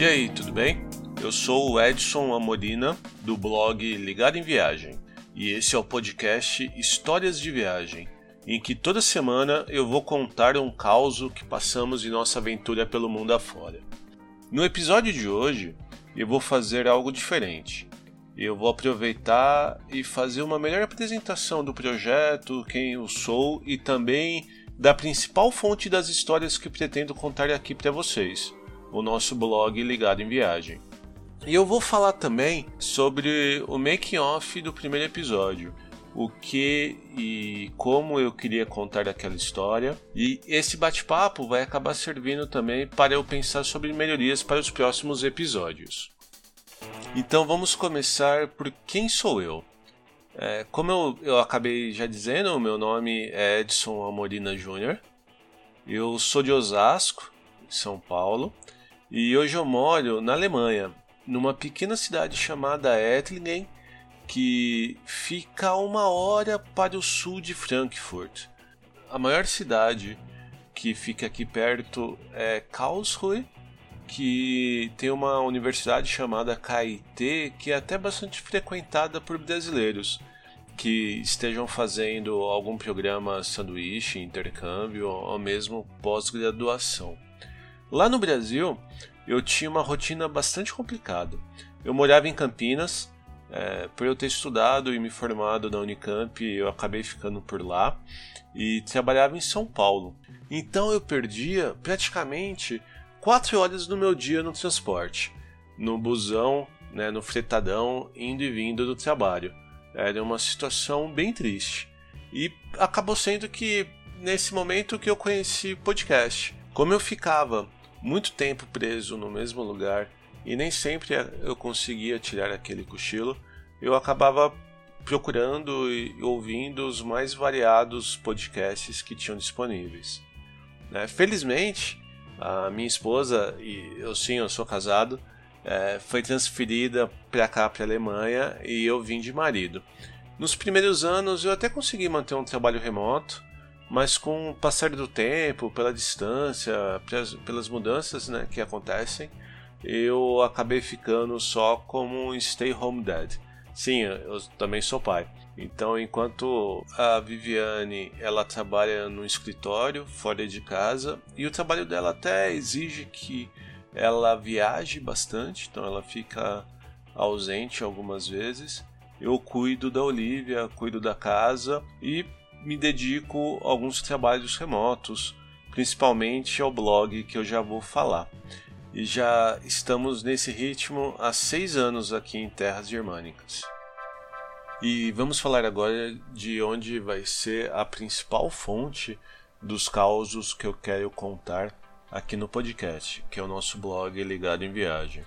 E aí, tudo bem? Eu sou o Edson Amorina, do blog Ligado em Viagem, e esse é o podcast Histórias de Viagem, em que toda semana eu vou contar um caos que passamos em nossa aventura pelo mundo afora. No episódio de hoje, eu vou fazer algo diferente. Eu vou aproveitar e fazer uma melhor apresentação do projeto, quem eu sou e também da principal fonte das histórias que pretendo contar aqui para vocês, o nosso blog Ligado em Viagem. E eu vou falar também sobre o making off do primeiro episódio, o que e como eu queria contar aquela história. E esse bate-papo vai acabar servindo também para eu pensar sobre melhorias para os próximos episódios. Então vamos começar por quem sou eu. É, como eu, eu acabei já dizendo, o meu nome é Edson Amorina Júnior. Eu sou de Osasco, São Paulo, e hoje eu moro na Alemanha, numa pequena cidade chamada Ettlingen, que fica a uma hora para o sul de Frankfurt. A maior cidade que fica aqui perto é Karlsruhe, que tem uma universidade chamada KIT, que é até bastante frequentada por brasileiros que estejam fazendo algum programa sanduíche, intercâmbio ou mesmo pós-graduação. Lá no Brasil, eu tinha uma rotina bastante complicada. Eu morava em Campinas, é, por eu ter estudado e me formado na Unicamp, eu acabei ficando por lá e trabalhava em São Paulo. Então eu perdia praticamente quatro horas do meu dia no transporte, no busão, né, no fretadão, indo e vindo do trabalho. Era uma situação bem triste. E acabou sendo que nesse momento que eu conheci podcast. Como eu ficava muito tempo preso no mesmo lugar e nem sempre eu conseguia tirar aquele cochilo, eu acabava procurando e ouvindo os mais variados podcasts que tinham disponíveis. Né? Felizmente, a minha esposa, e eu sim, eu sou casado, é, foi transferida para cá, para a Alemanha, e eu vim de marido. Nos primeiros anos eu até consegui manter um trabalho remoto, mas com o passar do tempo, pela distância, pelas mudanças né, que acontecem, eu acabei ficando só como um stay home dad. Sim, eu também sou pai. Então, enquanto a Viviane ela trabalha no escritório fora de casa e o trabalho dela até exige que ela viaje bastante, então ela fica ausente algumas vezes. Eu cuido da Olivia, cuido da casa e me dedico a alguns trabalhos remotos, principalmente ao blog que eu já vou falar. E já estamos nesse ritmo há seis anos aqui em Terras Germânicas. E vamos falar agora de onde vai ser a principal fonte dos causos que eu quero contar aqui no podcast, que é o nosso blog Ligado em Viagem.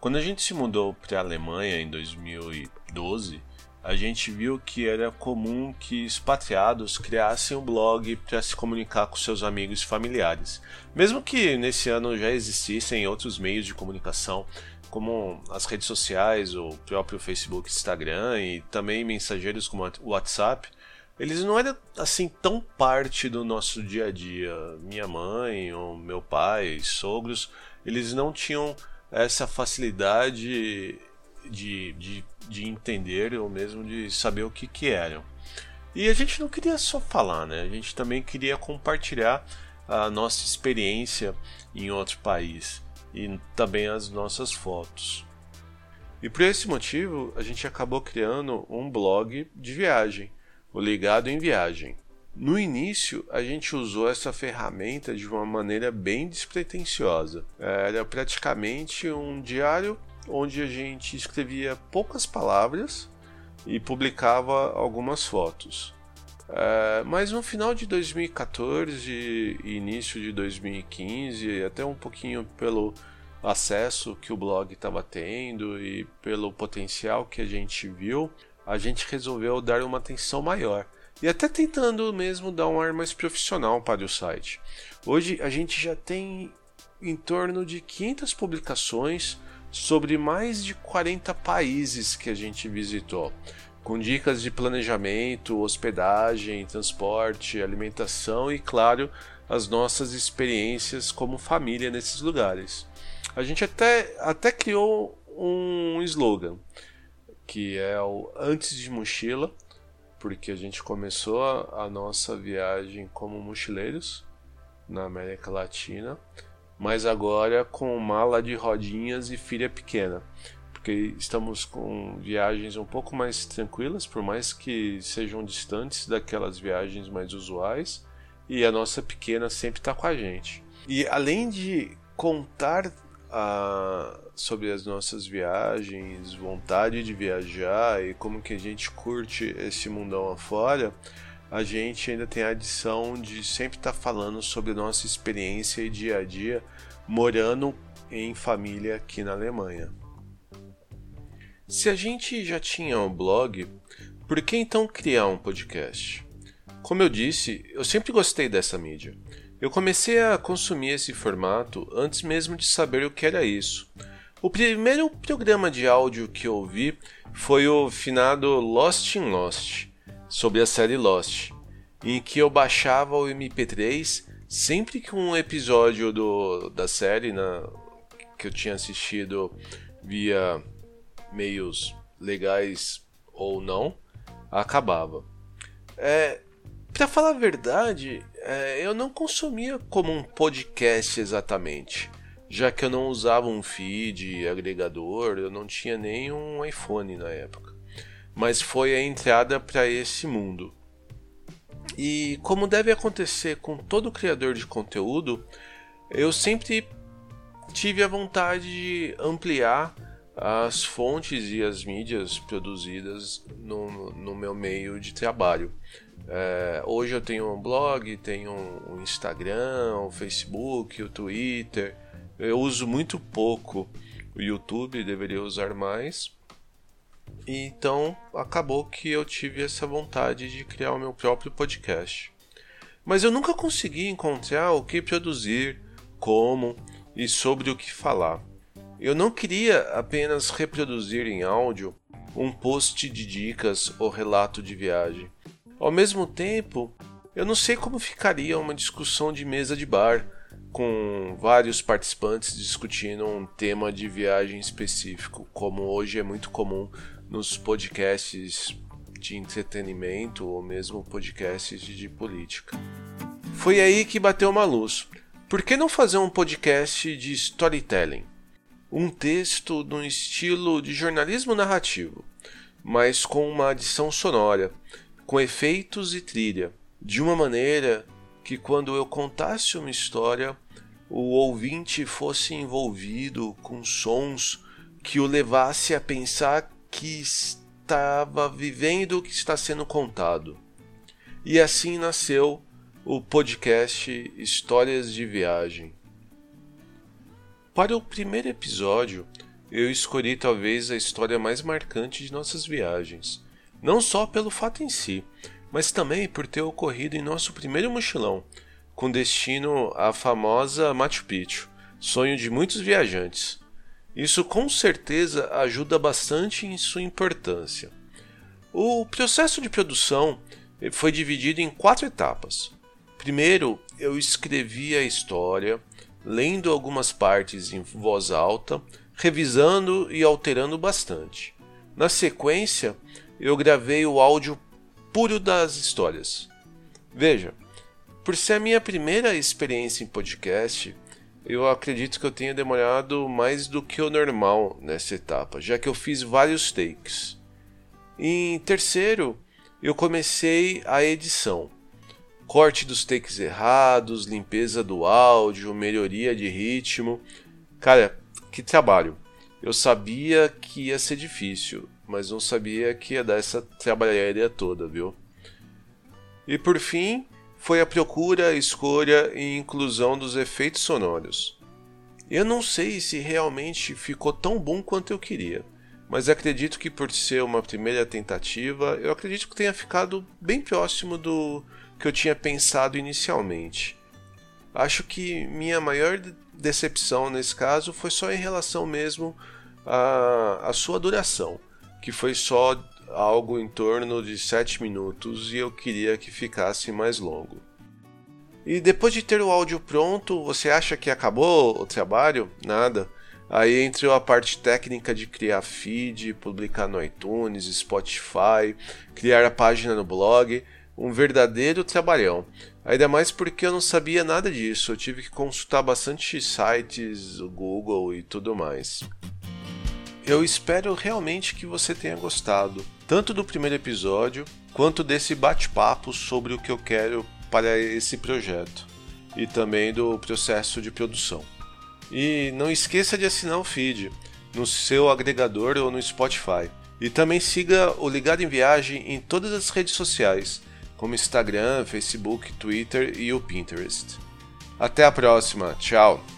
Quando a gente se mudou para a Alemanha em 2012, a gente viu que era comum que expatriados criassem um blog para se comunicar com seus amigos e familiares. Mesmo que nesse ano já existissem outros meios de comunicação, como as redes sociais, o próprio Facebook, Instagram e também mensageiros como o WhatsApp, eles não eram assim tão parte do nosso dia a dia. Minha mãe, ou meu pai, sogros, eles não tinham essa facilidade de, de, de entender ou mesmo de saber o que, que eram. E a gente não queria só falar, né? A gente também queria compartilhar a nossa experiência em outro país e também as nossas fotos. E por esse motivo, a gente acabou criando um blog de viagem, o Ligado em Viagem. No início, a gente usou essa ferramenta de uma maneira bem despretensiosa. Era praticamente um diário onde a gente escrevia poucas palavras e publicava algumas fotos. É, mas no final de 2014 e início de 2015, até um pouquinho pelo acesso que o blog estava tendo e pelo potencial que a gente viu, a gente resolveu dar uma atenção maior e até tentando mesmo dar um ar mais profissional para o site. Hoje a gente já tem em torno de 500 publicações sobre mais de 40 países que a gente visitou, com dicas de planejamento, hospedagem, transporte, alimentação e, claro, as nossas experiências como família nesses lugares. A gente até, até criou um slogan que é o antes de mochila, porque a gente começou a, a nossa viagem como mochileiros na América Latina, mas agora com mala de rodinhas e filha pequena, porque estamos com viagens um pouco mais tranquilas, por mais que sejam distantes daquelas viagens mais usuais, e a nossa pequena sempre está com a gente. E além de contar a, sobre as nossas viagens, vontade de viajar e como que a gente curte esse mundão afora, a gente ainda tem a adição de sempre estar tá falando sobre nossa experiência e dia a dia morando em família aqui na Alemanha. Se a gente já tinha um blog, por que então criar um podcast? Como eu disse, eu sempre gostei dessa mídia. Eu comecei a consumir esse formato antes mesmo de saber o que era isso. O primeiro programa de áudio que eu ouvi foi o finado Lost in Lost, sobre a série Lost, em que eu baixava o MP3 sempre que um episódio do, da série na, que eu tinha assistido via meios legais ou não acabava. É, para falar a verdade, é, eu não consumia como um podcast exatamente, já que eu não usava um feed, agregador, eu não tinha nem um iPhone na época. Mas foi a entrada para esse mundo. E como deve acontecer com todo criador de conteúdo, eu sempre tive a vontade de ampliar as fontes e as mídias produzidas no, no meu meio de trabalho. É, hoje eu tenho um blog, tenho um Instagram, um Facebook, o um Twitter. Eu uso muito pouco o YouTube, deveria usar mais. Então acabou que eu tive essa vontade de criar o meu próprio podcast. Mas eu nunca consegui encontrar o que produzir, como e sobre o que falar. Eu não queria apenas reproduzir em áudio um post de dicas ou relato de viagem. Ao mesmo tempo, eu não sei como ficaria uma discussão de mesa de bar, com vários participantes discutindo um tema de viagem específico, como hoje é muito comum nos podcasts de entretenimento ou mesmo podcasts de política. Foi aí que bateu uma luz. Por que não fazer um podcast de storytelling? Um texto no estilo de jornalismo narrativo, mas com uma adição sonora com efeitos e trilha, de uma maneira que quando eu contasse uma história, o ouvinte fosse envolvido com sons que o levasse a pensar que estava vivendo o que está sendo contado. E assim nasceu o podcast Histórias de Viagem. Para o primeiro episódio, eu escolhi talvez a história mais marcante de nossas viagens não só pelo fato em si, mas também por ter ocorrido em nosso primeiro mochilão, com destino à famosa Machu Picchu, sonho de muitos viajantes. Isso com certeza ajuda bastante em sua importância. O processo de produção foi dividido em quatro etapas. Primeiro, eu escrevi a história, lendo algumas partes em voz alta, revisando e alterando bastante. Na sequência, eu gravei o áudio puro das histórias. Veja, por ser a minha primeira experiência em podcast, eu acredito que eu tenha demorado mais do que o normal nessa etapa, já que eu fiz vários takes. Em terceiro, eu comecei a edição. Corte dos takes errados, limpeza do áudio, melhoria de ritmo. Cara, que trabalho! Eu sabia que ia ser difícil, mas não sabia que ia dar essa trabalharia toda, viu? E por fim, foi a procura, escolha e inclusão dos efeitos sonoros. Eu não sei se realmente ficou tão bom quanto eu queria, mas acredito que por ser uma primeira tentativa, eu acredito que tenha ficado bem próximo do que eu tinha pensado inicialmente. Acho que minha maior decepção nesse caso foi só em relação mesmo à, à sua duração que foi só algo em torno de 7 minutos e eu queria que ficasse mais longo. E depois de ter o áudio pronto, você acha que acabou o trabalho? Nada. Aí entrou a parte técnica de criar feed, publicar no iTunes, Spotify, criar a página no blog, um verdadeiro trabalhão. Ainda mais porque eu não sabia nada disso, eu tive que consultar bastante sites, o Google e tudo mais. Eu espero realmente que você tenha gostado, tanto do primeiro episódio quanto desse bate-papo sobre o que eu quero para esse projeto e também do processo de produção. E não esqueça de assinar o feed no seu agregador ou no Spotify. E também siga o Ligado em Viagem em todas as redes sociais, como Instagram, Facebook, Twitter e o Pinterest. Até a próxima, tchau!